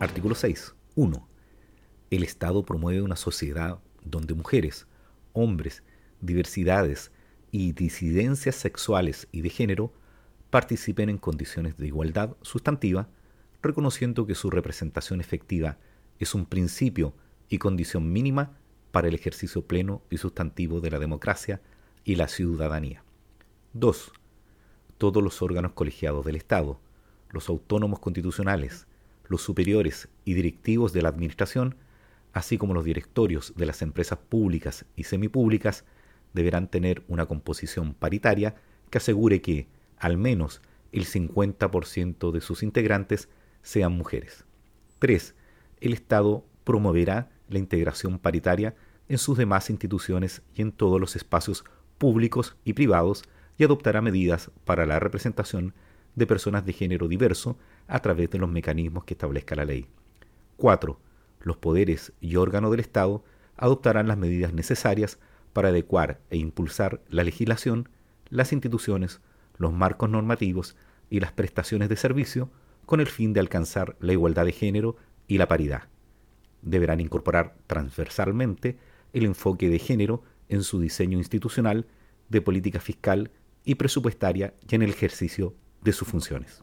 Artículo 6. 1. El Estado promueve una sociedad donde mujeres, hombres, diversidades y disidencias sexuales y de género participen en condiciones de igualdad sustantiva, reconociendo que su representación efectiva es un principio y condición mínima para el ejercicio pleno y sustantivo de la democracia y la ciudadanía. 2. Todos los órganos colegiados del Estado, los autónomos constitucionales, los superiores y directivos de la Administración, así como los directorios de las empresas públicas y semipúblicas, deberán tener una composición paritaria que asegure que, al menos, el 50% de sus integrantes sean mujeres. 3. El Estado promoverá la integración paritaria en sus demás instituciones y en todos los espacios públicos y privados y adoptará medidas para la representación de personas de género diverso a través de los mecanismos que establezca la ley. 4. Los poderes y órganos del Estado adoptarán las medidas necesarias para adecuar e impulsar la legislación, las instituciones, los marcos normativos y las prestaciones de servicio con el fin de alcanzar la igualdad de género y la paridad. Deberán incorporar transversalmente el enfoque de género en su diseño institucional, de política fiscal y presupuestaria y en el ejercicio de sus funciones.